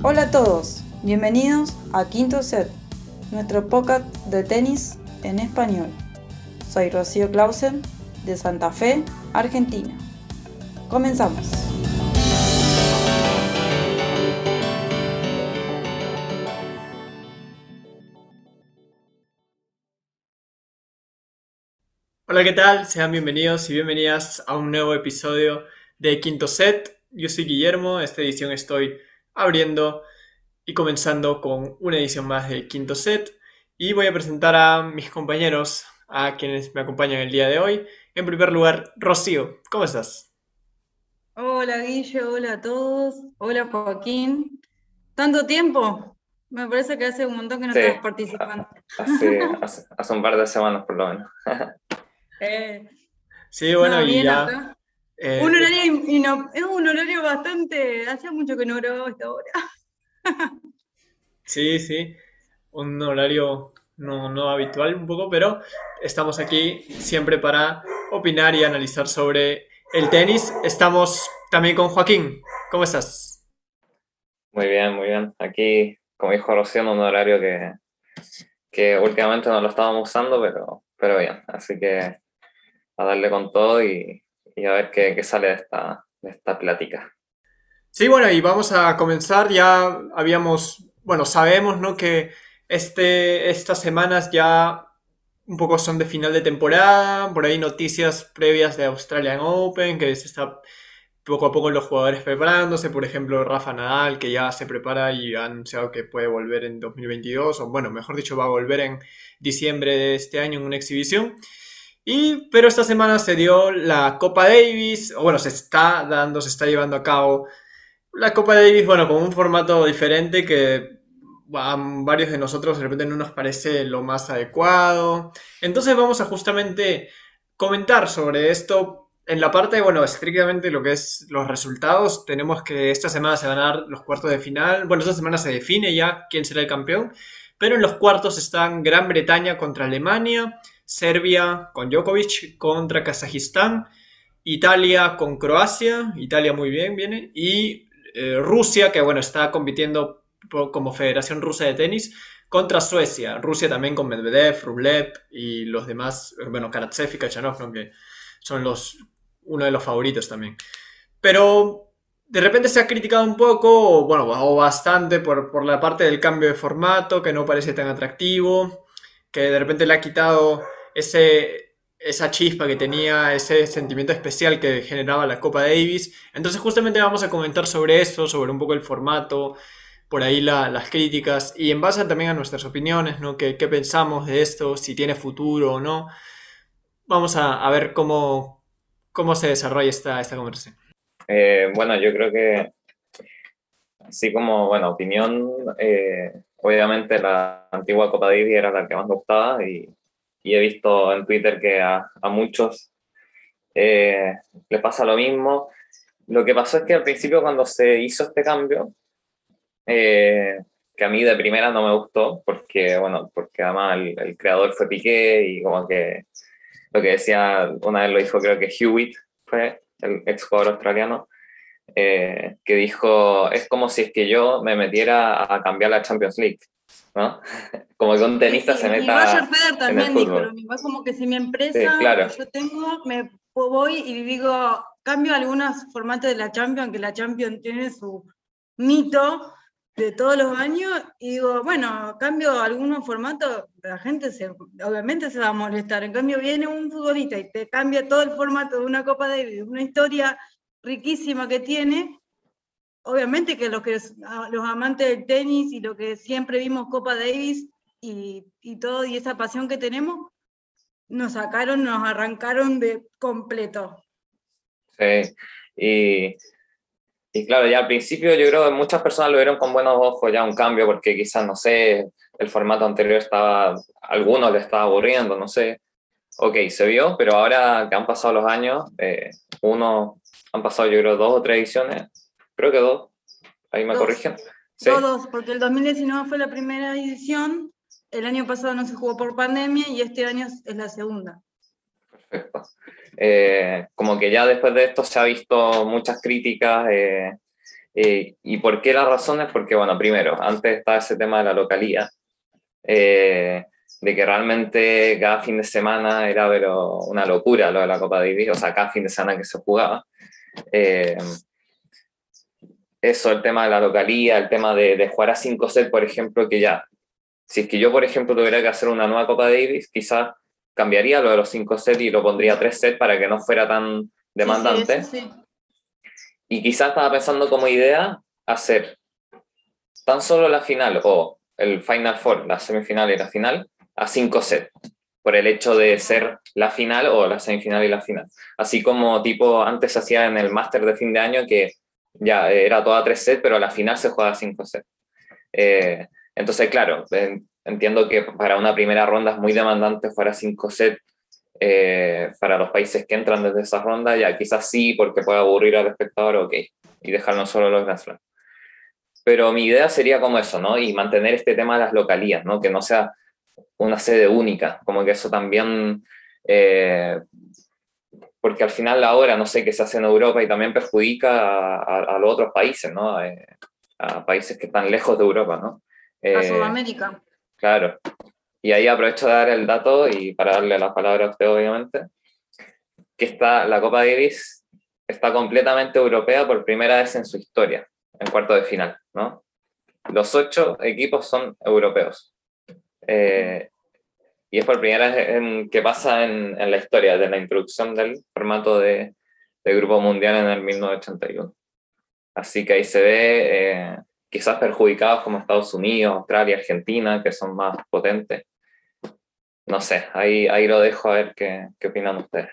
Hola a todos, bienvenidos a Quinto Set, nuestro podcast de tenis en español. Soy Rocío Clausen de Santa Fe, Argentina. Comenzamos. Hola, ¿qué tal? Sean bienvenidos y bienvenidas a un nuevo episodio de Quinto Set. Yo soy Guillermo, esta edición estoy abriendo y comenzando con una edición más de Quinto Set y voy a presentar a mis compañeros, a quienes me acompañan el día de hoy. En primer lugar, Rocío, ¿cómo estás? Hola Guillo, hola a todos, hola Joaquín. ¿Tanto tiempo? Me parece que hace un montón que no estás participando. Hace, hace, un par de semanas por lo menos. Eh, sí, bueno, y ya. Eh, un horario es un horario bastante. Hacía mucho que no grababa esta hora. sí, sí. Un horario no, no habitual un poco, pero estamos aquí siempre para opinar y analizar sobre el tenis. Estamos también con Joaquín. ¿Cómo estás? Muy bien, muy bien. Aquí, como dijo Rocío, un horario que, que últimamente no lo estábamos usando, pero, pero bien. Así que a darle con todo y, a ver qué, sale de esta, de esta plática. Sí, bueno, y vamos a comenzar. Ya habíamos, bueno, sabemos, ¿no? Que este, estas semanas ya un poco son de final de temporada, por ahí noticias previas de Australian Open, que se está poco a poco los jugadores preparándose, por ejemplo Rafa Nadal, que ya se prepara y ha anunciado que puede volver en 2022, o bueno, mejor dicho, va a volver en diciembre de este año en una exhibición. Y, pero esta semana se dio la Copa Davis, o bueno, se está dando, se está llevando a cabo la Copa Davis, bueno, con un formato diferente que a varios de nosotros de repente no nos parece lo más adecuado. Entonces vamos a justamente comentar sobre esto. En la parte, bueno, estrictamente lo que es los resultados, tenemos que esta semana se van a dar los cuartos de final. Bueno, esta semana se define ya quién será el campeón. Pero en los cuartos están Gran Bretaña contra Alemania, Serbia con Djokovic contra Kazajistán, Italia con Croacia, Italia muy bien viene, y eh, Rusia, que bueno, está compitiendo como Federación Rusa de Tenis, contra Suecia. Rusia también con Medvedev, Rublev y los demás, bueno, Karatsev y Kachanov, que son los, uno de los favoritos también. Pero de repente se ha criticado un poco, o, bueno, o bastante por, por la parte del cambio de formato, que no parece tan atractivo, que de repente le ha quitado ese, esa chispa que tenía, ese sentimiento especial que generaba la Copa Davis. Entonces justamente vamos a comentar sobre eso, sobre un poco el formato, por ahí las críticas y en base también a nuestras opiniones, ¿no? ¿Qué, pensamos de esto? Si tiene futuro o no. Vamos a, ver cómo, cómo se desarrolla esta, esta conversación. Eh, bueno, yo creo que así como, bueno, opinión, eh, obviamente la antigua Copa Davis era la que más gustaba y y he visto en Twitter que a, a muchos eh, les pasa lo mismo. Lo que pasó es que al principio cuando se hizo este cambio, eh, que a mí de primera no me gustó, porque, bueno, porque además el, creador fue Piqué y como que lo que decía, una vez lo dijo creo que Hewitt, fue el ex jugador australiano, eh, que dijo, es como si es que yo me metiera a cambiar la Champions League. ¿no? Como que un tenista se meta. Roger Federer también dijo lo mismo. Es como que si mi empresa, yo tengo, me voy y digo, cambio algunos formatos de la Champions, que la Champions tiene su mito de todos los años, y digo, bueno, cambio algunos formatos, la gente se, obviamente se va a molestar. En cambio, viene un futbolista y te cambia todo el formato de una Copa de una historia riquísima que tiene, obviamente que los, que los amantes del tenis y lo que siempre vimos Copa Davis y, todo, y esa pasión que tenemos, nos sacaron, nos arrancaron de completo. Sí, y, y claro, ya al principio yo creo que muchas personas lo vieron con buenos ojos ya un cambio, porque quizás, no sé, el formato anterior estaba, a algunos le estaba aburriendo, no sé. Ok, se vio, pero ahora que han pasado los años, eh, uno, han pasado yo creo dos o tres ediciones, creo que dos, ahí me corrigen. ¿Sí? Todos, porque el 2019 fue la primera edición, el año pasado no se jugó por pandemia y este año es la segunda. Eh, ¿Y por qué las razones? Porque, bueno, primero, antes estaba ese tema de la localía, eh, de que realmente cada fin de semana era pero una locura lo de la Copa Davis, o sea, cada fin de semana que se jugaba. Eh, eso, el tema de la localía, el tema de, de jugar a 5 sets, por ejemplo, que ya, si es que yo, por ejemplo, tuviera que hacer una nueva Copa Davis, quizás cambiaría lo de los 5 sets y lo pondría 3 sets para que no fuera tan demandante. Y quizás estaba pensando como idea hacer tan solo la final o el Final Four, la semifinal y la final, a 5 sets, por el hecho de ser la final o la semifinal y la final. Así como tipo antes se hacía en el máster de fin de año que ya era toda 3 sets, pero a la final se juega 5 sets. Eh, entonces, claro, entiendo que para una primera ronda es muy demandante jugar a 5 sets eh, para los países que entran desde esa ronda, ya quizás sí, porque puede aburrir al espectador, ok, y dejarnos solo los Grand. Pero mi idea sería como eso, ¿no? Y mantener este tema de las localías, ¿no? Que no sea una sede única, como que eso también, eh, porque al final la hora, no sé, qué se hace en Europa y también perjudica a, los otros países, ¿no? Eh, a países que están lejos de Europa, ¿no? a Sudamérica. Claro, y ahí aprovecho de dar el dato y para darle la palabra a usted, obviamente, que está, la Copa Davis está completamente europea por primera vez en su historia, en cuarto de final, ¿no? Los ocho equipos son europeos. Eh, y es por primera vez en, que pasa en, en, la historia de la introducción del formato de, de, Grupo Mundial en el 1981. Así que ahí se ve eh, quizás perjudicados como Estados Unidos, Australia, Argentina, que son más potentes. No sé, ahí, ahí lo dejo a ver qué, qué opinan ustedes.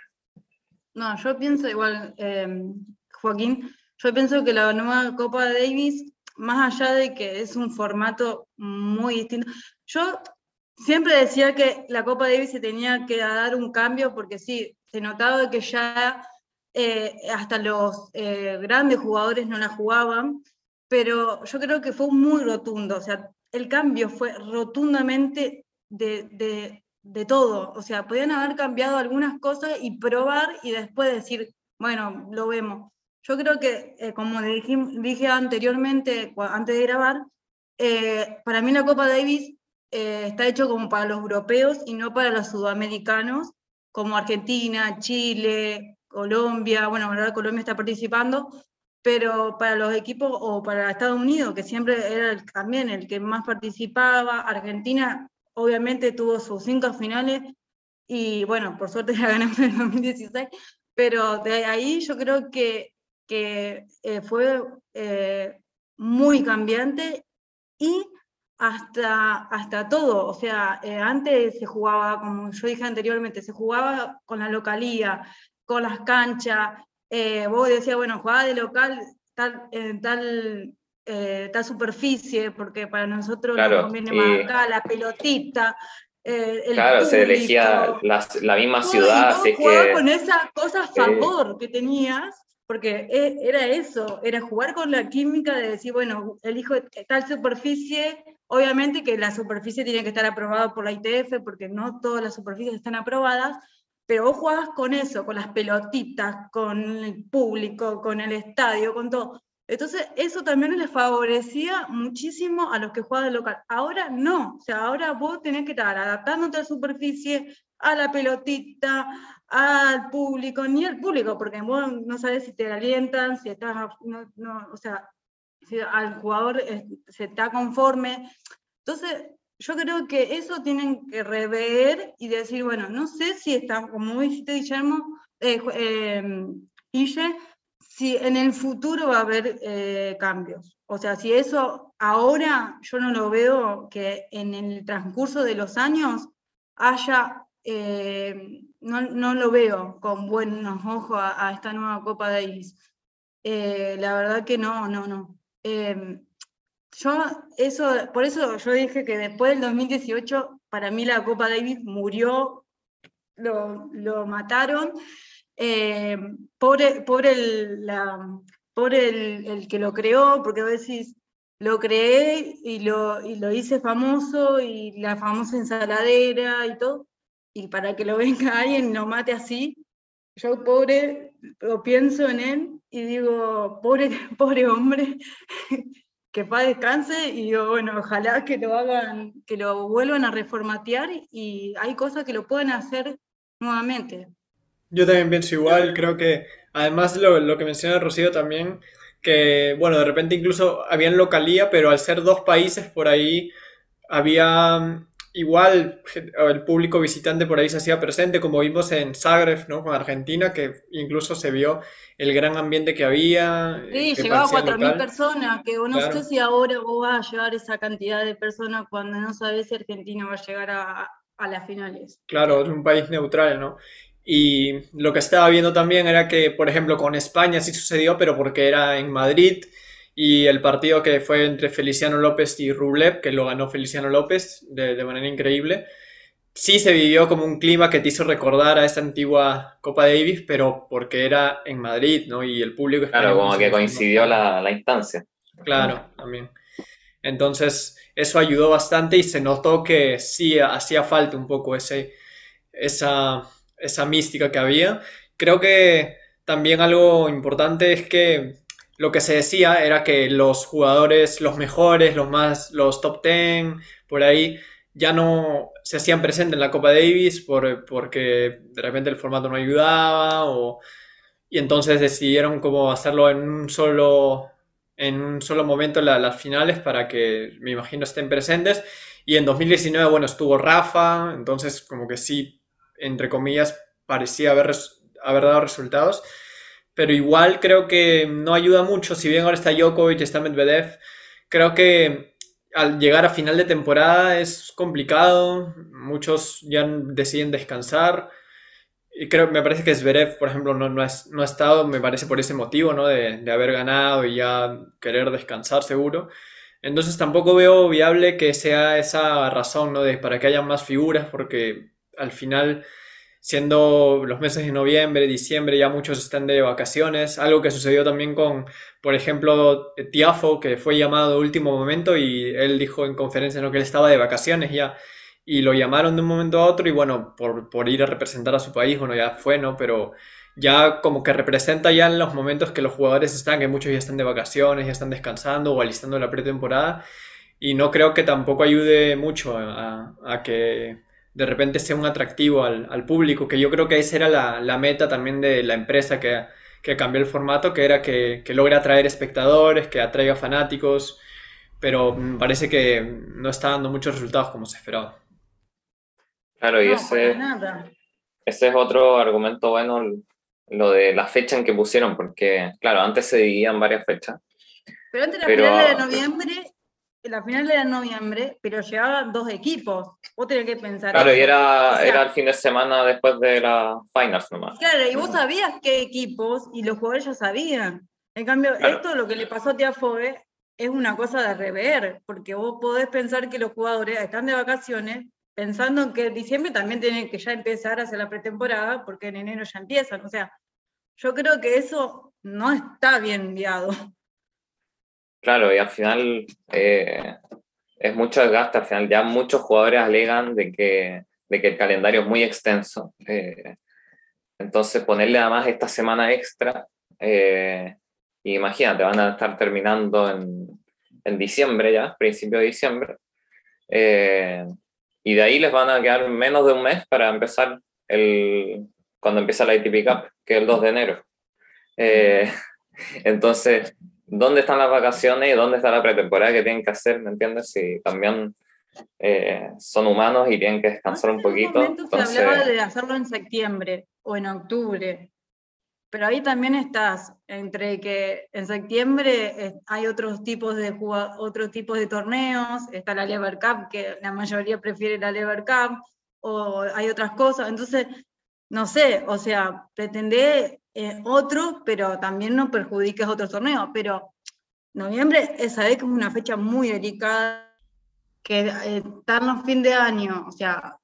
No, yo pienso igual, em, Joaquín, yo pienso que la nueva Copa Davis, más allá de que es un formato muy distinto, yo siempre decía que la Copa Davis se tenía que dar un cambio porque sí, se notaba que ya eh, hasta los eh, grandes jugadores no la jugaban pero yo creo que fue muy rotundo, o sea, el cambio fue rotundamente de, todo, o sea, podían haber cambiado algunas cosas y probar y después decir, bueno, lo vemos. Yo creo que, eh, como dije, dije, anteriormente, antes de grabar, para mí la Copa Davis eh, está hecho como para los europeos y no para los sudamericanos, como Argentina, Chile, Colombia, bueno, ahora Colombia está participando, pero para los equipos o para Estados Unidos, que siempre era también el que más participaba, Argentina obviamente tuvo sus cinco finales y bueno, por suerte ya ganamos en el 2016, pero de ahí yo creo que, que eh, fue eh, muy cambiante y hasta, hasta todo, o sea, eh, antes se jugaba, como yo dije anteriormente, se jugaba con la localía, con las canchas, eh, vos decías, bueno, jugaba de local tal, en tal, eh, tal superficie, porque para nosotros nos conviene más acá la pelotita. Eh, claro, se elegía la, la misma ciudad. así que... con esa cosa a favor que tenías, porque e, era eso, era jugar con la química de decir, bueno, elijo tal superficie, obviamente que la superficie tiene que estar aprobada por la ITF, porque no todas las superficies están aprobadas, pero vos jugabas con eso, con las pelotitas, con el público, con el estadio, con todo. Entonces, eso también les favorecía muchísimo a los que jugaban local. Ahora no, o sea, ahora vos tenés que estar adaptándote a la superficie, a la pelotita, al público, ni al público, porque vos no sabes si te alientan, si estás, o sea, al jugador se está conforme. Entonces, yo creo que eso tienen que rever y decir, bueno, no sé si está, como dijiste Guillermo, eh, em, si en el futuro va a haber eh, cambios. O sea, si eso ahora yo no lo veo que en el transcurso de los años haya, eh, no, lo veo con buenos ojos a, esta nueva Copa Davis. Eh, la verdad que no, no, no. Em, yo, eso, por eso yo dije que después del 2018, para mí la Copa Davis murió, lo, lo mataron. Eh, por, por, el, la, por el, el, que lo creó, porque vos decís, lo creé y lo, y lo hice famoso y la famosa ensaladera y todo, y para que lo venga alguien y lo mate así, yo pobre lo pienso en él y digo, pobre, pobre hombre, que paz descanse, y digo, bueno, ojalá que lo hagan, que lo vuelvan a reformatear y hay cosas que lo pueden hacer nuevamente. Yo también pienso igual, creo que además lo, lo que menciona Rocío también, que bueno, de repente incluso habían localía, pero al ser dos países por ahí había igual el público visitante por ahí se hacía presente, como vimos en Zagreb, ¿no? Con Argentina, que incluso se vio el gran ambiente que había. Sí, llegaba a 4.000 personas, que no sé si ahora vos vas a llevar esa cantidad de personas cuando no sabes si Argentina va a llegar a, a las finales. Claro, es un país neutral, ¿no? Y lo que estaba viendo también era que, por ejemplo, con España sí sucedió, pero porque era en Madrid y el partido que fue entre Feliciano López y Rublev, que lo ganó Feliciano López de, manera increíble, sí se vivió como un clima que te hizo recordar a esa antigua Copa Davis, pero porque era en Madrid, ¿no? Y el público... Claro, como que coincidió la, la, instancia. Claro, también. Entonces, eso ayudó bastante y se notó que sí hacía falta un poco ese, esa, esa mística que había. Creo que también algo importante es que lo que se decía era que los jugadores, los mejores, los más, los top 10, por ahí, ya no se hacían presentes en la Copa Davis por, porque de repente el formato no ayudaba y entonces decidieron como hacerlo en un solo en un solo momento las finales para que me imagino estén presentes. Y en 2019 bueno estuvo Rafa entonces como que sí entre comillas parecía haber, haber dado resultados pero igual creo que no ayuda mucho, si bien ahora está Djokovic, está Medvedev, creo que al llegar a final de temporada es complicado, muchos ya deciden descansar, y creo, me parece que Zverev, por ejemplo, no, no, no ha estado, me parece por ese motivo, ¿no? De, de, haber ganado y ya querer descansar seguro. Entonces tampoco veo viable que sea esa razón, ¿no? De, para que haya más figuras, porque al final siendo los meses de noviembre, diciembre, ya muchos están de vacaciones, algo que sucedió también con, por ejemplo, Tiafo, que fue llamado último momento y él dijo en conferencia ¿no? que él estaba de vacaciones ya, y lo llamaron de un momento a otro y bueno, por, por ir a representar a su país, bueno, ya fue, ¿no? Pero ya como que representa ya en los momentos que los jugadores están, que muchos ya están de vacaciones, ya están descansando o alistando la pretemporada, y no creo que tampoco ayude mucho a, a que de repente sea un atractivo al, público, que yo creo que esa era la, meta también de la empresa que, cambió el formato, que era que, que, logre atraer espectadores, que atraiga fanáticos, pero parece que no está dando muchos resultados como se esperaba. Claro, y ese, ese es otro argumento bueno, lo de la fecha en que pusieron, porque claro, antes se dividían varias fechas. Pero antes la final de noviembre la final era en noviembre, pero llegaban dos equipos. Vos tenés que pensar. Claro, y era, era el fin de semana después de la finals nomás. Claro, y vos sabías qué equipos y los jugadores ya sabían. En cambio, esto lo que le pasó a Tiafoe es una cosa de rever, porque vos podés pensar que los jugadores están de vacaciones pensando que en diciembre también tienen que ya empezar a hacer la pretemporada, porque en enero ya empiezan. O sea, yo creo que eso no está bien enviado. Claro, y al final eh, es mucho desgaste, al final ya muchos jugadores alegan de que, de que el calendario es muy extenso. Eh, entonces ponerle además esta semana extra, eh, imagínate, van a estar terminando en, en diciembre ya, principio de diciembre, y de ahí les van a quedar menos de un mes para empezar el, cuando empieza la ATP Cup, que es el 2 de enero. entonces, dónde están las vacaciones y dónde está la pretemporada que tienen que hacer, ¿me entiendes? Si también eh, son humanos y tienen que descansar un poquito. En entonces... se hablaba de hacerlo en septiembre o en octubre, pero ahí también estás entre que en septiembre hay otros tipos de otros tipos de torneos, está la Lever Cup, que la mayoría prefiere la Lever Cup, o hay otras cosas, entonces, no sé, o sea, pretender eh, otro, pero también no perjudiques otros torneos. Pero noviembre, esa vez que es una fecha muy delicada, que eh, en fin de año, o sea,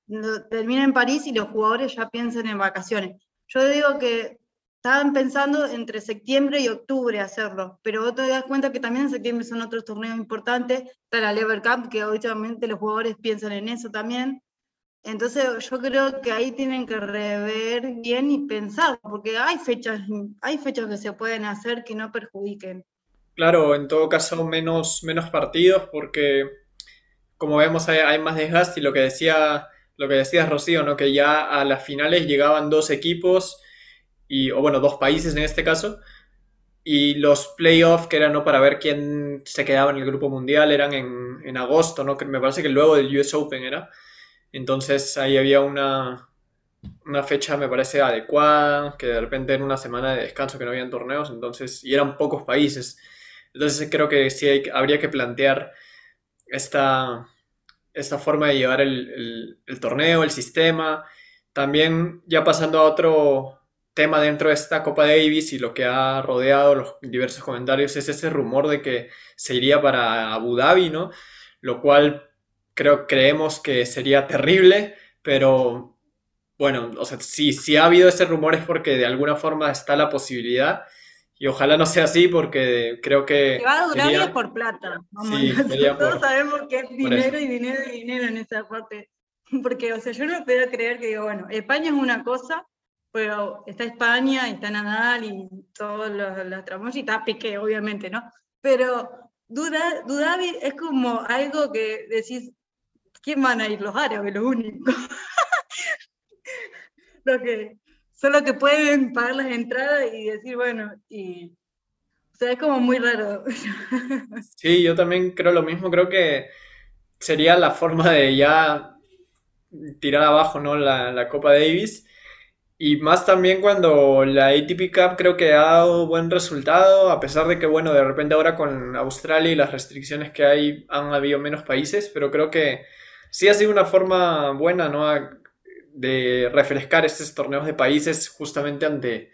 termina en París y los jugadores ya piensan en vacaciones. Yo digo que estaban pensando entre septiembre y octubre hacerlo, pero vos te das cuenta que también en septiembre son otros torneos importantes, está la Lever Cup, que obviamente los jugadores piensan en eso también, Entonces yo creo que ahí tienen que rever bien y pensar, porque hay fechas, hay fechas que se pueden hacer que no perjudiquen. Claro, en todo caso menos, menos partidos porque como vemos hay, más desgaste y lo que decía lo que decías Rocío, ¿no? que ya a las finales llegaban dos equipos y o bueno, dos países en este caso y los playoffs que eran ¿no? para ver quién se quedaba en el grupo mundial eran en, en agosto, ¿no? Que me parece que luego del US Open era. Entonces ahí había una, una fecha, me parece, adecuada, que de repente en una semana de descanso que no habían torneos, entonces, y eran pocos países. Entonces creo que sí habría que plantear esta, esta forma de llevar el, el, torneo, el sistema. También ya pasando a otro tema dentro de esta Copa Davis y lo que ha rodeado los diversos comentarios es ese rumor de que se iría para Abu Dhabi, ¿no? Lo cual creo, creemos que sería terrible, pero bueno, o sea, si, si ha habido ese rumor es porque de alguna forma está la posibilidad. Y ojalá no sea así porque creo que... Que va a durar por plata. Sí, Todos sabemos que es dinero y dinero y dinero en esa parte. Porque, o sea, yo no puedo creer que digo, bueno, España es una cosa, pero está España y está Nadal y todos los, los tramos y está Piqué, obviamente, ¿no? Pero duda, Dudavi es como algo que decís, ¿quién van a ir? Los árabes, lo único. lo que, solo que pueden pagar las entradas y decir, bueno, y. O sea, es como muy raro. Sí, yo también creo lo mismo. Creo que sería la forma de ya tirar abajo, ¿no? La, la Copa Davis. Y más también cuando la ATP Cup creo que ha dado buen resultado, a pesar de que, bueno, de repente ahora con Australia y las restricciones que hay han habido menos países, pero creo que sí ha sido una forma buena, ¿no? De refrescar estos torneos de países justamente ante,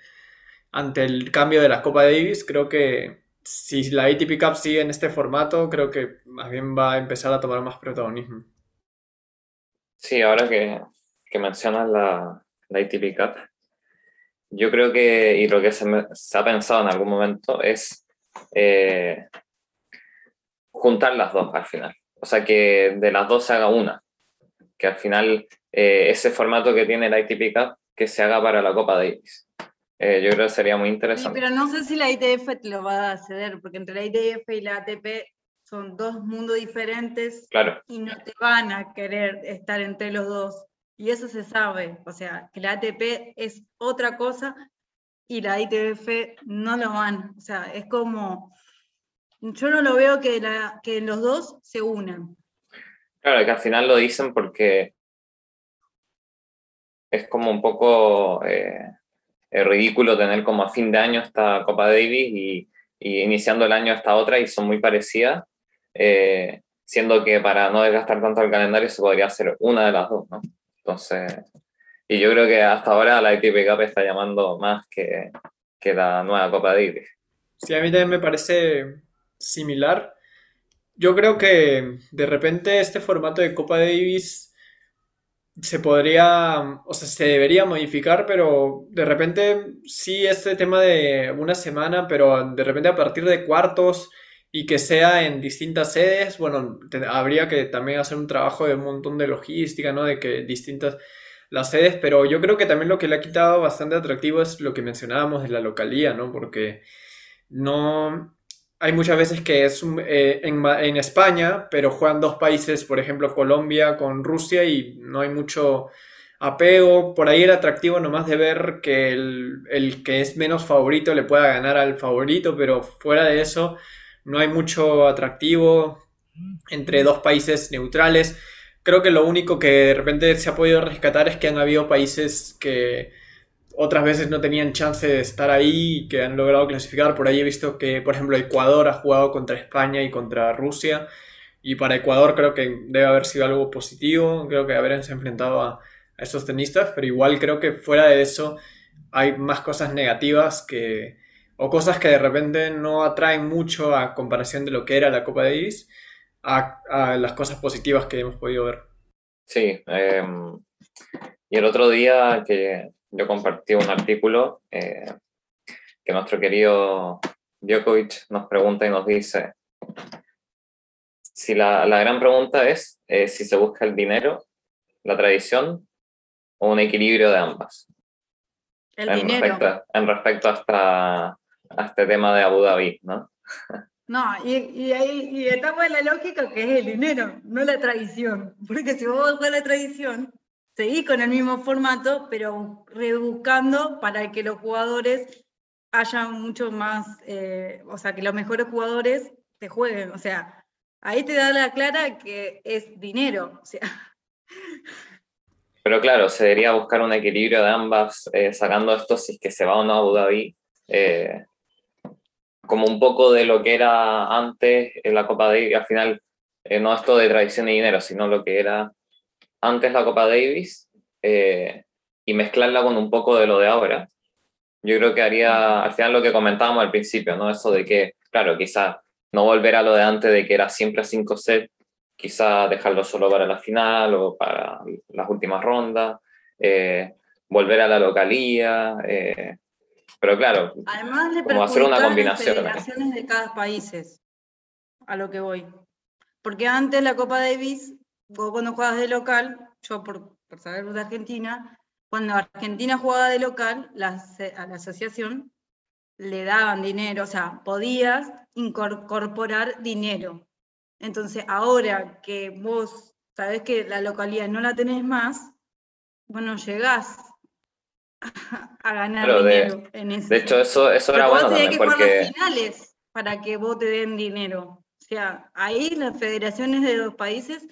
ante el cambio de la Copa Davis. Creo que si la ATP Cup sigue en este formato, creo que más bien va a empezar a tomar más protagonismo. Sí, ahora que, mencionas la, la ATP Cup, yo creo que, y lo que se, se ha pensado en algún momento, es eh, juntar las dos al final. O sea, que de las dos se haga una. Que al final eh, ese formato que tiene la ITP Cup, que se haga para la Copa Davis. Eh, yo creo que sería muy interesante. pero no sé si la ITF te lo va a ceder, porque entre la ITF y la ATP son dos mundos diferentes claro. y no te van a querer estar entre los dos. Y eso se sabe. O sea, que la ATP es otra cosa y la ITF no lo van. O sea, es como yo no lo veo que, la, que los dos se unan. Claro, que al final lo dicen porque es como un poco eh, ridículo tener como a fin de año esta Copa Davis y, iniciando el año esta otra y son muy parecidas, eh, siendo que para no desgastar tanto el calendario se podría hacer una de las dos, ¿no? Entonces, y yo creo que hasta ahora la ITP Cup está llamando más que, que la nueva Copa Davis. Sí, a mí también me parece similar. Yo creo que de repente este formato de Copa Davis se podría, o sea, se debería modificar, pero de repente sí este tema de una semana, pero de repente a partir de cuartos y que sea en distintas sedes, bueno, habría que también hacer un trabajo de un montón de logística, ¿no? De que distintas las sedes, pero yo creo que también lo que le ha quitado bastante atractivo es lo que mencionábamos de la localía, ¿no? Porque no, hay muchas veces que es eh, en, España, pero juegan dos países, por ejemplo Colombia con Rusia y no hay mucho apego. Por ahí era atractivo nomás de ver que el, que es menos favorito le pueda ganar al favorito, pero fuera de eso no hay mucho atractivo entre dos países neutrales. Creo que lo único que de repente se ha podido rescatar es que han habido países que otras veces no tenían chance de estar ahí y que han logrado clasificar. Por ahí he visto que, por ejemplo, Ecuador ha jugado contra España y contra Rusia. Y para Ecuador creo que debe haber sido algo positivo. Creo que haberse enfrentado a, a estos tenistas. Pero igual creo que fuera de eso hay más cosas negativas que, o cosas que de repente no atraen mucho a comparación de lo que era la Copa Davis a, a las cosas positivas que hemos podido ver. Sí. Em, y el otro día que yo compartí un artículo eh, que nuestro querido Djokovic nos pregunta y nos dice, si la, la gran pregunta es eh, si se busca el dinero la tradición o un equilibrio de ambas? El en dinero. Respecto, en respecto a, a este tema de Abu Dhabi, ¿no? No, y, y, y estamos en la lógica que es el dinero, no la tradición. Porque si vos a la tradición, seguís con el mismo formato, pero rebuscando para que los jugadores haya mucho más, eh, o sea, que los mejores jugadores te jueguen. O sea, ahí te da la clara que es dinero. Pero claro, se debería buscar un equilibrio de ambas, eh, sacando esto si es que se va o no a Abu. Eh, como un poco de lo que era antes en la Copa Davis, al final, no esto de tradición y dinero, sino lo que era antes la Copa Davis y mezclarla con un poco de lo de ahora. Yo creo que haría al final lo que comentábamos al principio, ¿no? Eso de que, claro, quizás no volver a lo de antes de que era siempre 5 sets, quizás dejarlo solo para la final o para las últimas rondas, eh, volver a la localía, eh, pero claro, Además como hacer una combinación. federaciones de cada país, a lo que voy. Porque antes la Copa Davis, vos cuando jugabas de local, yo por, por saber de Argentina, cuando Argentina jugaba de local, a la asociación le daban dinero, o sea, podías incorporar dinero. Entonces, ahora que vos sabés que la localidad no la tenés más, bueno, llegás a ganar dinero en eso. De hecho, eso, eso era bueno también, que porque... finales para que vos te den dinero. O sea, ahí las federaciones de los países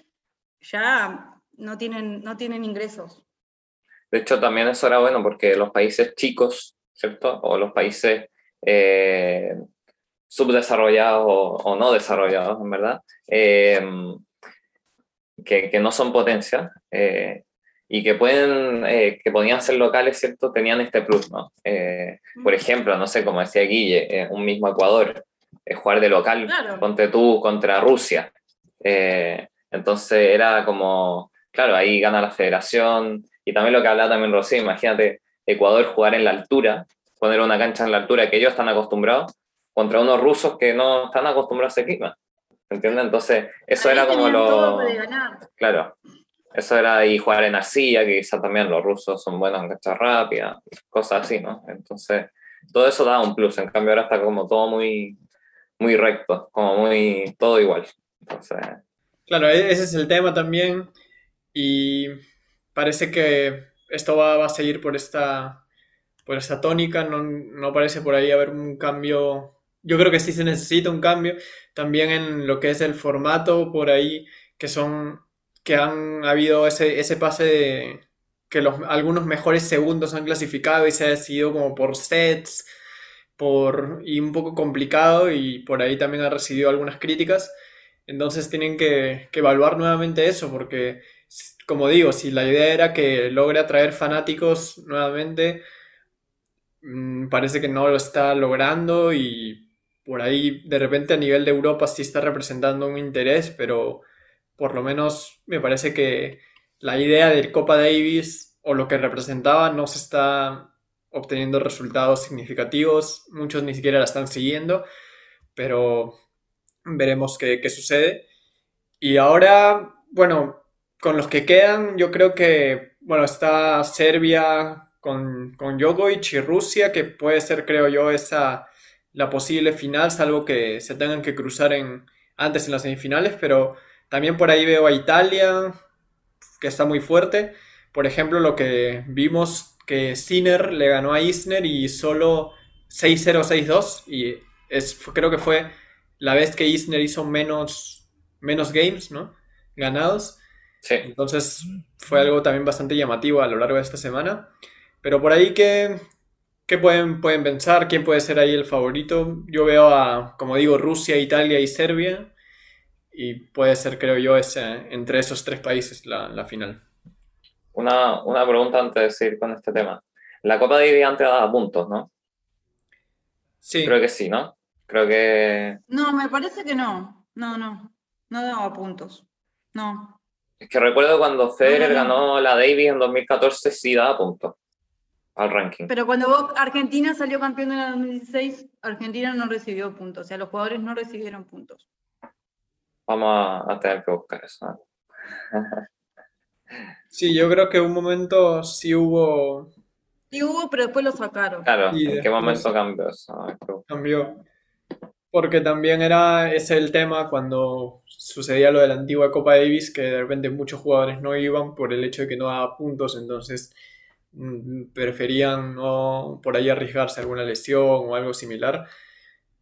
ya no tienen, no tienen ingresos. De hecho, también eso era bueno porque los países chicos, ¿cierto? O los países eh, subdesarrollados o, no desarrollados, en verdad, eh, que, que, no son potencias eh, y que, pueden, que podían ser locales, ¿cierto? Tenían este plus, ¿no? por ejemplo, no sé, como decía Guille, un mismo Ecuador, jugar de local, ponte tú contra Rusia. Entonces era como, claro, ahí gana la federación, y también lo que hablaba también Rosé, imagínate Ecuador jugar en la altura, poner una cancha en la altura que ellos están acostumbrados, contra unos rusos que no están acostumbrados a ese clima. ¿Entiendes? Entonces, eso era como lo. Claro. Eso era y jugar en arcilla, que quizás también los rusos son buenos en cancha rápida, cosas así, ¿no? Entonces, todo eso da un plus. En cambio, ahora está como todo muy, muy recto, como muy. todo igual. Entonces. Claro, e-, ese es el tema también. Y parece que esto va, a seguir por esta, por esta tónica, no, no, parece por ahí haber un cambio. Yo creo que sí se necesita un cambio también en lo que es el formato, por ahí que son que han habido ese, ese pase de que los, algunos mejores segundos han clasificado y se ha decidido como por sets por, y un poco complicado y por ahí también ha recibido algunas críticas. Entonces tienen que, evaluar nuevamente eso porque como digo, si la idea era que logre atraer fanáticos nuevamente, mm, parece que no lo está logrando y por ahí de repente a nivel de Europa sí está representando un interés, pero por lo menos me parece que la idea del Copa Davis o lo que representaba no se está obteniendo resultados significativos, muchos ni siquiera la están siguiendo, pero veremos qué, qué sucede. Y ahora, bueno, con los que quedan, yo creo que, bueno, está Serbia con, con Jokovic y Rusia, que puede ser, creo yo, esa la posible final, salvo que se tengan que cruzar en, antes en las semifinales, pero también por ahí veo a Italia, que está muy fuerte. Por ejemplo, lo que vimos que Sinner le ganó a Isner y solo 6-0, 6-2, y es, creo que fue la vez que Isner hizo menos, menos games, ¿no? Ganados. Entonces fue algo también bastante llamativo a lo largo de esta semana. Pero por ahí, ¿qué, qué pueden, pueden pensar? ¿Quién puede ser ahí el favorito? Yo veo a, como digo, Rusia, Italia y Serbia. Y puede ser, creo yo, ese, entre esos tres países la, la final. Una, una, pregunta antes de seguir con este tema. La Copa de antes daba puntos, ¿no? Sí. Creo que sí, ¿no? Creo que... No, me parece que no. No, no. No daba puntos. No. Es que recuerdo cuando Federer ganó la Davis en 2014, sí daba puntos al ranking. Pero cuando Argentina salió campeón en la 2016, Argentina no recibió puntos, o sea, los jugadores no recibieron puntos. Vamos a, tener que buscar eso. Sí, yo creo que un momento sí hubo. Sí hubo, pero después lo sacaron. Claro, ¿en qué momento cambió eso? Cambió. Porque también era ese el tema cuando sucedía lo de la antigua Copa Davis, que de repente muchos jugadores no iban por el hecho de que no daba puntos, entonces mm, preferían no por ahí arriesgarse alguna lesión o algo similar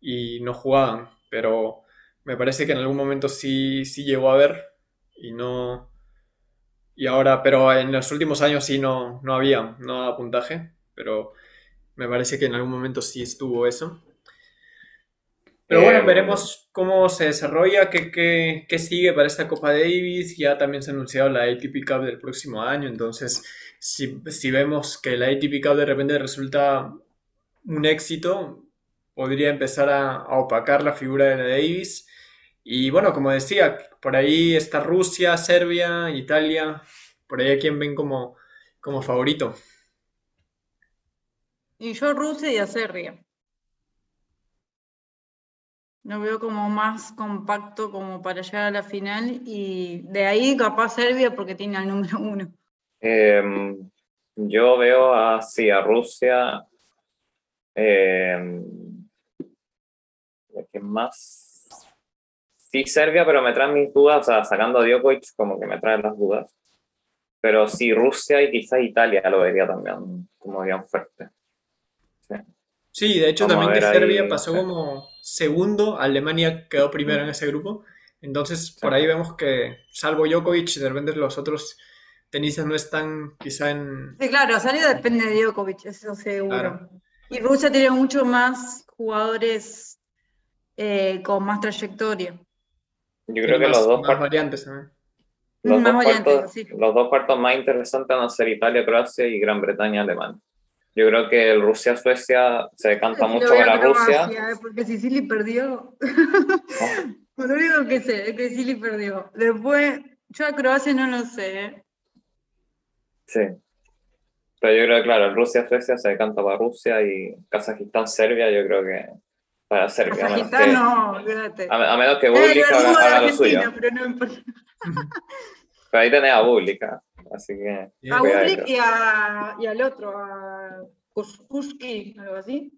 y no jugaban. Pero me parece que en algún momento sí, sí llegó a ver y no, y ahora, pero en los últimos años sí no, no había, no daba puntaje, pero me parece que en algún momento sí estuvo eso. Pero bueno, eh, veremos cómo se desarrolla, qué, qué, qué, sigue para esta Copa Davis. Ya también se ha anunciado la ATP Cup del próximo año, entonces si, si vemos que la ATP Cup de repente resulta un éxito, podría empezar a, a opacar la figura de la Davis y bueno, como decía, por ahí está Rusia, Serbia, Italia, por ahí a quien ven como, como favorito. Y yo Rusia y a Serbia. Lo veo como más compacto como para llegar a la final y de ahí capaz Serbia porque tiene al número uno. Em, yo veo así a Rusia. Eh, ¿Qué más? Sí, Serbia, pero me traen mis dudas, o sea, sacando a Djokovic, como que me traen las dudas. Pero sí, Rusia y quizás Italia lo vería también como bien fuerte. Sí, de hecho también que Serbia pasó como segundo, Alemania quedó primero en ese grupo. Entonces, por ahí vemos que, salvo Djokovic, de repente los otros tenistas no están quizá en... Sí, claro, Serbia depende de Djokovic, eso seguro. Y Rusia tiene mucho más jugadores eh, con más trayectoria. Yo creo que los dos variantes Los, dos cuartos, los dos cuartos más interesantes van a ser Italia, Croacia y Gran Bretaña, Alemania. Yo creo que el Rusia-Suecia se decanta mucho para Rusia. Porque Sicily perdió. lo único que sé es que Sicily perdió. Después, yo a Croacia no lo sé. Eh. Sí. Pero yo creo que, claro, Rusia-Suecia se decanta para Rusia y Kazajistán-Serbia, yo creo que para Serbia. A, no, A, menos que Bública haga, lo suyo. Pero, no pero ahí tenés a Bública, así que... A Bública y, a, y al otro, a Kuski, algo así.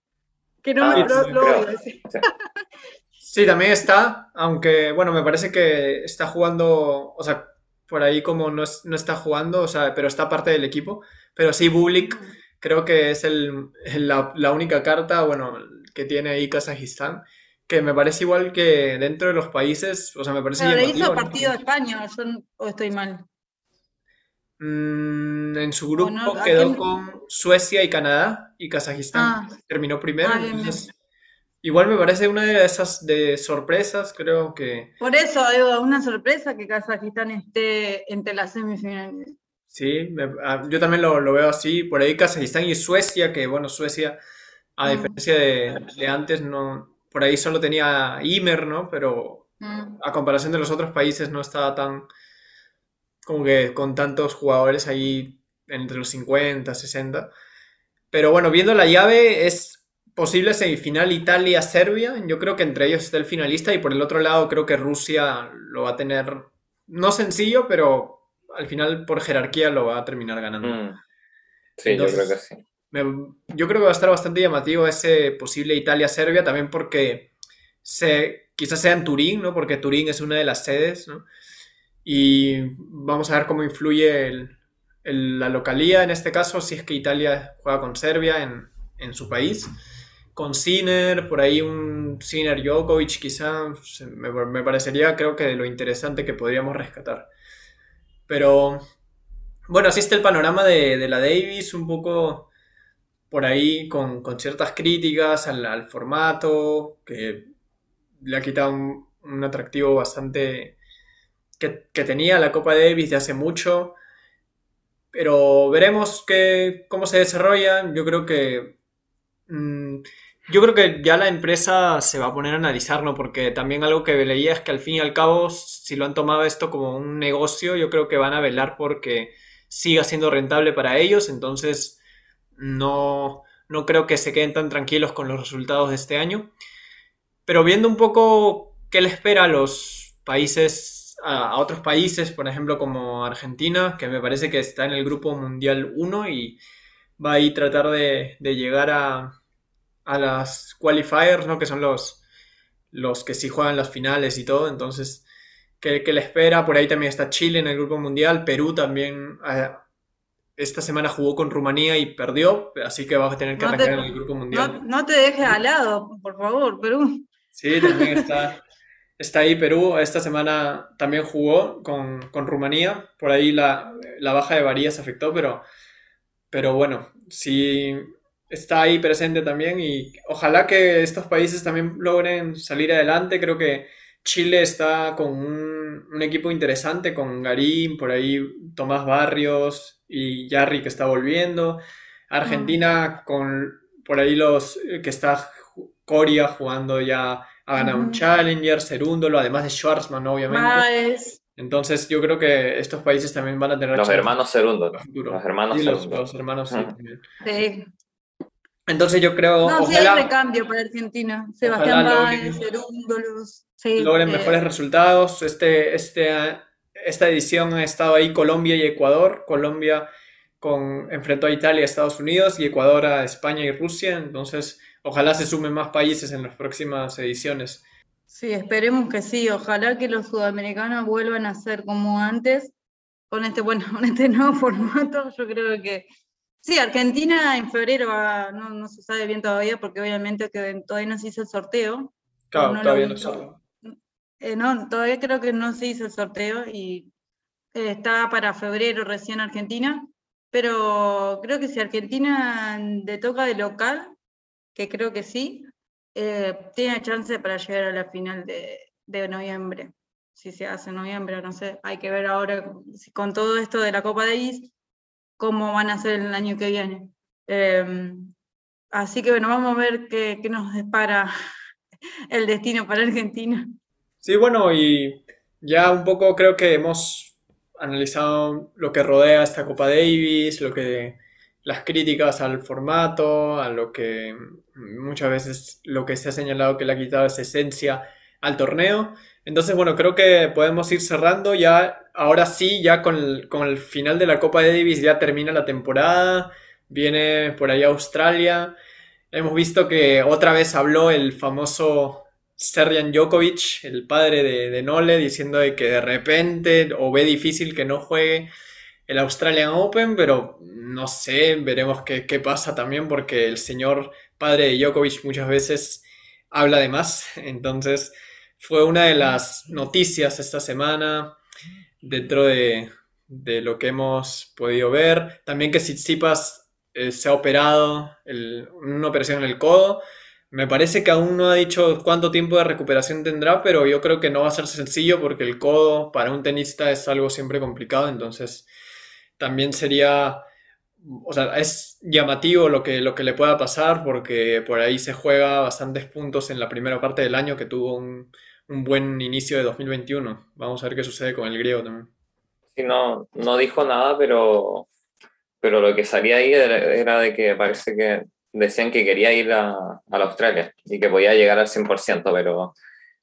Que no ah, me lo, lo sí. sí, también está, aunque, bueno, me parece que está jugando, o sea, por ahí como no, no está jugando, o sea, pero está parte del equipo. Pero sí, Bublik creo que es el, la, la, única carta, bueno, que tiene ahí Kazajistán, que me parece igual que dentro de los países, o sea, me parece Pero le hizo partido a España, o estoy mal. Mm, en su grupo quedó con Suecia y Canadá y Kazajistán ah. terminó primero. Ah, igual me parece una de esas de sorpresas, creo que. Por eso, una sorpresa que Kazajistán esté entre las semifinales. Sí, ah, yo también lo, lo, veo así. Por ahí Kazajistán y Suecia, que bueno, Suecia a diferencia de, antes, no, por ahí solo tenía Imer, ¿no? Pero mm. a comparación de los otros países no estaba tan como que con tantos jugadores ahí entre los 50, 60. Pero bueno, viendo la llave es posible semifinal Italia-Serbia. Yo creo que entre ellos está el finalista y por el otro lado creo que Rusia lo va a tener no sencillo, pero al final por jerarquía lo va a terminar ganando. Mm. Sí, yo creo que sí yo creo que va a estar bastante llamativo ese posible Italia-Serbia, también porque se, quizás sea en Turín, ¿no? Porque Turín es una de las sedes, ¿no? Y vamos a ver cómo influye la localía en este caso, si es que Italia juega con Serbia en, su país. Con Sinner, por ahí un Sinner Djokovic, quizá me, parecería, creo que lo interesante que podríamos rescatar. Pero bueno, así está el panorama de la Davis, un poco por ahí con, ciertas críticas al, formato, que le ha quitado un, atractivo bastante que, tenía la Copa Davis de hace mucho. Pero veremos que, cómo se desarrolla. Yo creo que. Mm, yo creo que ya la empresa se va a poner a analizarlo, porque también algo que leía es que al fin y al cabo, si lo han tomado esto como un negocio, yo creo que van a velar porque siga siendo rentable para ellos. Entonces, no, no creo que se queden tan tranquilos con los resultados de este año. Pero viendo un poco qué le espera a los países a, otros países, por ejemplo, como Argentina, que me parece que está en el grupo mundial 1 y va a ir tratar de, llegar a, a, las qualifiers, ¿no? Que son los, los que sí juegan las finales y todo. Entonces, ¿qué, le espera? Por ahí también está Chile en el grupo mundial, Perú también. Eh, esta semana jugó con Rumanía y perdió, así que va a tener que arrancar en el grupo mundial. No, te dejes al lado, por favor, Perú. Sí, también está, está ahí Perú. Esta semana también jugó con, Rumanía. Por ahí la, baja de Varías afectó, pero, pero bueno, sí está ahí presente también y ojalá que estos países también logren salir adelante. Creo que Chile está con un, un equipo interesante, con Garín, por ahí Tomás Barrios, y Jarry que está volviendo. Argentina con por ahí los eh, que está Coria jugando ya ha ganado un Challenger, Cerúndolo, además de Schwarzman, obviamente. Entonces yo creo que estos países también van a tener... Los hermanos Cerúndolo. Los hermanos Los, hermanos, sí. Entonces yo creo... No, ojalá, sí hay recambio para Argentina. Sebastián Báez, Cerúndolo. Sí, logren mejores resultados. Este, este esta edición ha estado ahí Colombia y Ecuador. Colombia con, enfrentó a Italia, Estados Unidos y Ecuador a España y Rusia. Entonces, ojalá se sumen más países en las próximas ediciones. Sí, esperemos que sí. Ojalá que los sudamericanos vuelvan a ser como antes con este, bueno, con este nuevo formato. Yo creo que sí, Argentina en febrero no, no, se sabe bien todavía porque obviamente que todavía no se hizo el sorteo. Claro, todavía no eh, no, todavía creo que no se hizo el sorteo y eh, está para febrero recién Argentina, pero creo que si Argentina le toca de local, que creo que sí, eh, tiene chance para llegar a la final de, noviembre. Si se hace en noviembre, no sé, hay que ver ahora con todo esto de la Copa Davis cómo van a ser el año que viene. Em, así que bueno, vamos a ver qué, qué nos depara el destino para Argentina. Sí, bueno, y ya un poco creo que hemos analizado lo que rodea esta Copa Davis, lo que las críticas al formato, a lo que muchas veces lo que se ha señalado que le ha quitado esa esencia al torneo. Entonces, bueno, creo que podemos ir cerrando ya, ahora sí, ya con el, con el final de la Copa Davis ya termina la temporada, viene por ahí Australia. Hemos visto que otra vez habló el famoso Serjan Djokovic, el padre de, Nole, diciendo de que de repente o ve difícil que no juegue el Australian Open, pero no sé, veremos qué, pasa también porque el señor padre de Djokovic muchas veces habla de más, entonces fue una de las noticias esta semana dentro de, lo que hemos podido ver. También que Tsitsipas eh, se ha operado una operación en el codo me parece que aún no ha dicho cuánto tiempo de recuperación tendrá, pero yo creo que no va a ser sencillo porque el codo para un tenista es algo siempre complicado, entonces también sería, o sea, es llamativo lo que, lo que le pueda pasar porque por ahí se juega bastantes puntos en la primera parte del año que tuvo un, buen inicio de 2021. Vamos a ver qué sucede con el griego también. Sí, no, no dijo nada, pero, pero lo que salía ahí era de que parece que decían que quería ir a, a Australia y que podía llegar al 100%, pero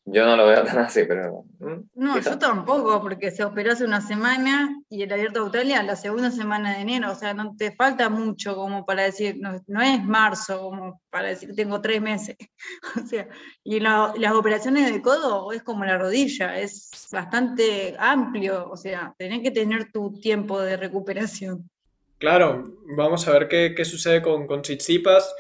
yo no lo veo tan así, pero... Mm, no, yo tampoco, porque se operó hace una semana y el abierto de Australia la segunda semana de enero, o sea, no te falta mucho como para decir, no, es marzo como para decir tengo tres meses, o sea, y las operaciones de codo es como la rodilla, es bastante amplio, o sea, tenés que tener tu tiempo de recuperación. Claro, vamos a ver qué, sucede con, con Tsitsipas.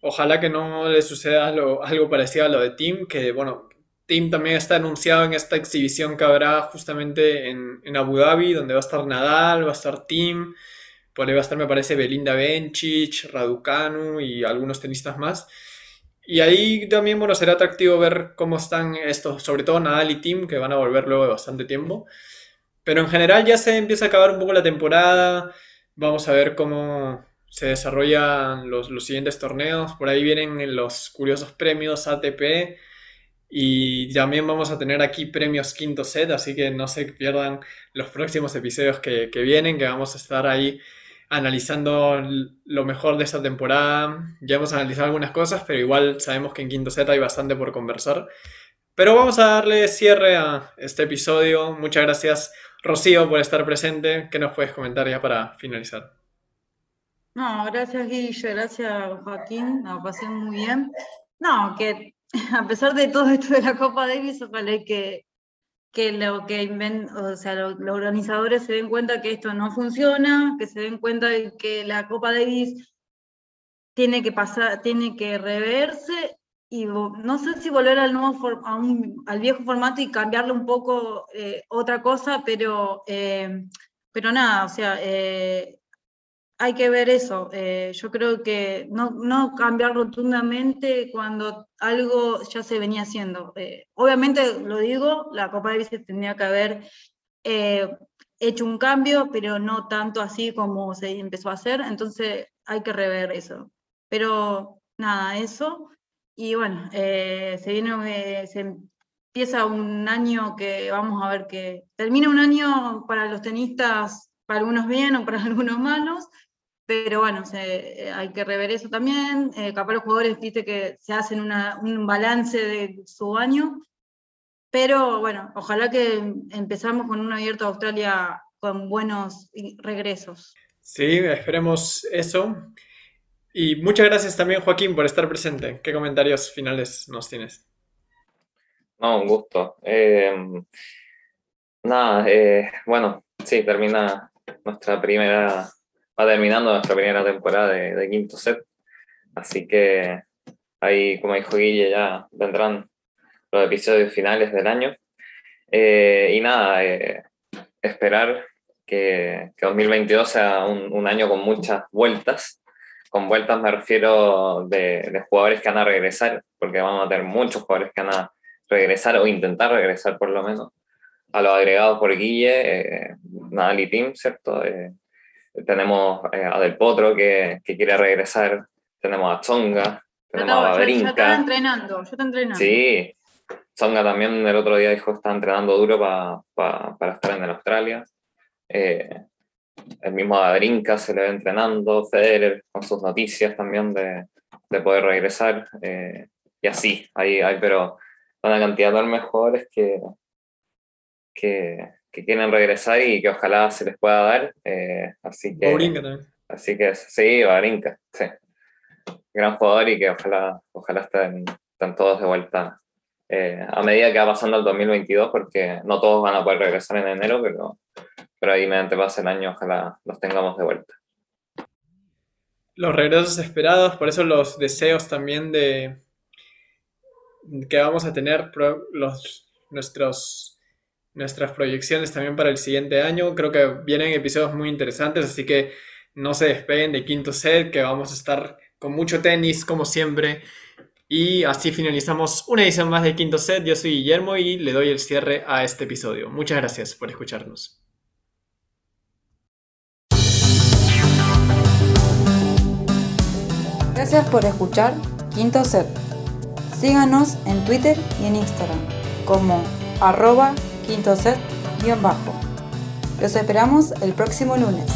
Ojalá que no le suceda algo parecido a lo de Tim, que bueno, Tim también está anunciado en esta exhibición que habrá justamente en, Abu Dhabi, donde va a estar Nadal, va a estar Tim, por ahí va a estar, me parece, Belinda Bencic, Raducanu y algunos tenistas más. Y ahí también, bueno, será atractivo ver cómo están estos, sobre todo Nadal y Tim, que van a volver luego de bastante tiempo. Pero en general ya se empieza a acabar un poco la temporada. Vamos a ver cómo se desarrollan los, siguientes torneos. Por ahí vienen los curiosos premios ATP. Y también vamos a tener aquí premios quinto set, así que no se pierdan los próximos episodios que, vienen, que vamos a estar ahí analizando lo mejor de esta temporada. Ya hemos analizado algunas cosas, pero igual sabemos que en quinto set hay bastante por conversar. Pero vamos a darle cierre a este episodio. Muchas gracias, Rocío, por estar presente. ¿Qué nos puedes comentar ya para finalizar? No, gracias Guille, gracias Joaquín, la pasé muy bien. No, que a pesar de todo esto de la Copa Davis, ojalá que, que lo que o sea, los organizadores se den cuenta que esto no funciona, que se den cuenta de que la Copa Davis tiene que pasar, tiene que reverse y no sé si volver al nuevo al viejo formato y cambiarle un poco eh, otra cosa, pero, eh, pero nada, o sea, eh, hay que ver eso. yo creo que no, no, cambiar rotundamente cuando algo ya se venía haciendo. obviamente, lo digo, la Copa de Vices tendría que haber hecho un cambio, pero no tanto así como se empezó a hacer, entonces hay que rever eso. Pero nada, eso. Y bueno, eh, se viene, se empieza un año que vamos a ver que termina un año para los tenistas, para algunos bien o para algunos malos, pero bueno, hay que rever eso también. Eh, capaz los jugadores, viste que se hacen un balance de su año, pero bueno, ojalá que empezamos con un abierto a Australia con buenos regresos. Sí, esperemos eso. Y muchas gracias también, Joaquín, por estar presente. ¿Qué comentarios finales nos tienes? No, un gusto. Eh, nada, eh, bueno, sí, termina nuestra primera, va terminando nuestra primera temporada de, quinto set. Así que ahí, como dijo Guille, ya vendrán los episodios finales del año. Eh, y nada, esperar que, que, 2022 sea un, año con muchas vueltas con vueltas me refiero de, jugadores que van a regresar, porque vamos a tener muchos jugadores que van a regresar o intentar regresar por lo menos. A los agregados por Guille, eh, Nadal Tim, ¿cierto? Eh, tenemos eh, a Del Potro que, que, quiere regresar, tenemos a Tsonga, tenemos a Babrinka. está entrenando, yo entrenando. Sí, Tsonga también el otro día dijo que está entrenando duro para estar en el Australia. Eh, el mismo Adrinka se le ve entrenando, Federer con sus noticias también de, de poder regresar, eh, y así, hay, hay pero una cantidad de mejores que, que, que, quieren regresar y que ojalá se les pueda dar, eh, así que... también. Así que sí, Adrinka, sí. Gran jugador y que ojalá, ojalá estén, estén todos de vuelta eh, a medida que va pasando el 2022, porque no todos van a poder regresar en enero, pero pero ahí mediante pase el año ojalá los tengamos de vuelta. Los regresos esperados, por eso los deseos también de que vamos a tener los, nuestros, nuestras proyecciones también para el siguiente año. Creo que vienen episodios muy interesantes, así que no se despeguen de quinto set, que vamos a estar con mucho tenis como siempre. Y así finalizamos una edición más de Quinto Set. Yo soy Guillermo y le doy el cierre a este episodio. Muchas gracias por escucharnos. Gracias por escuchar Quinto Set. Síganos en Twitter y en Instagram como arroba quinto set-bajo. Los esperamos el próximo lunes.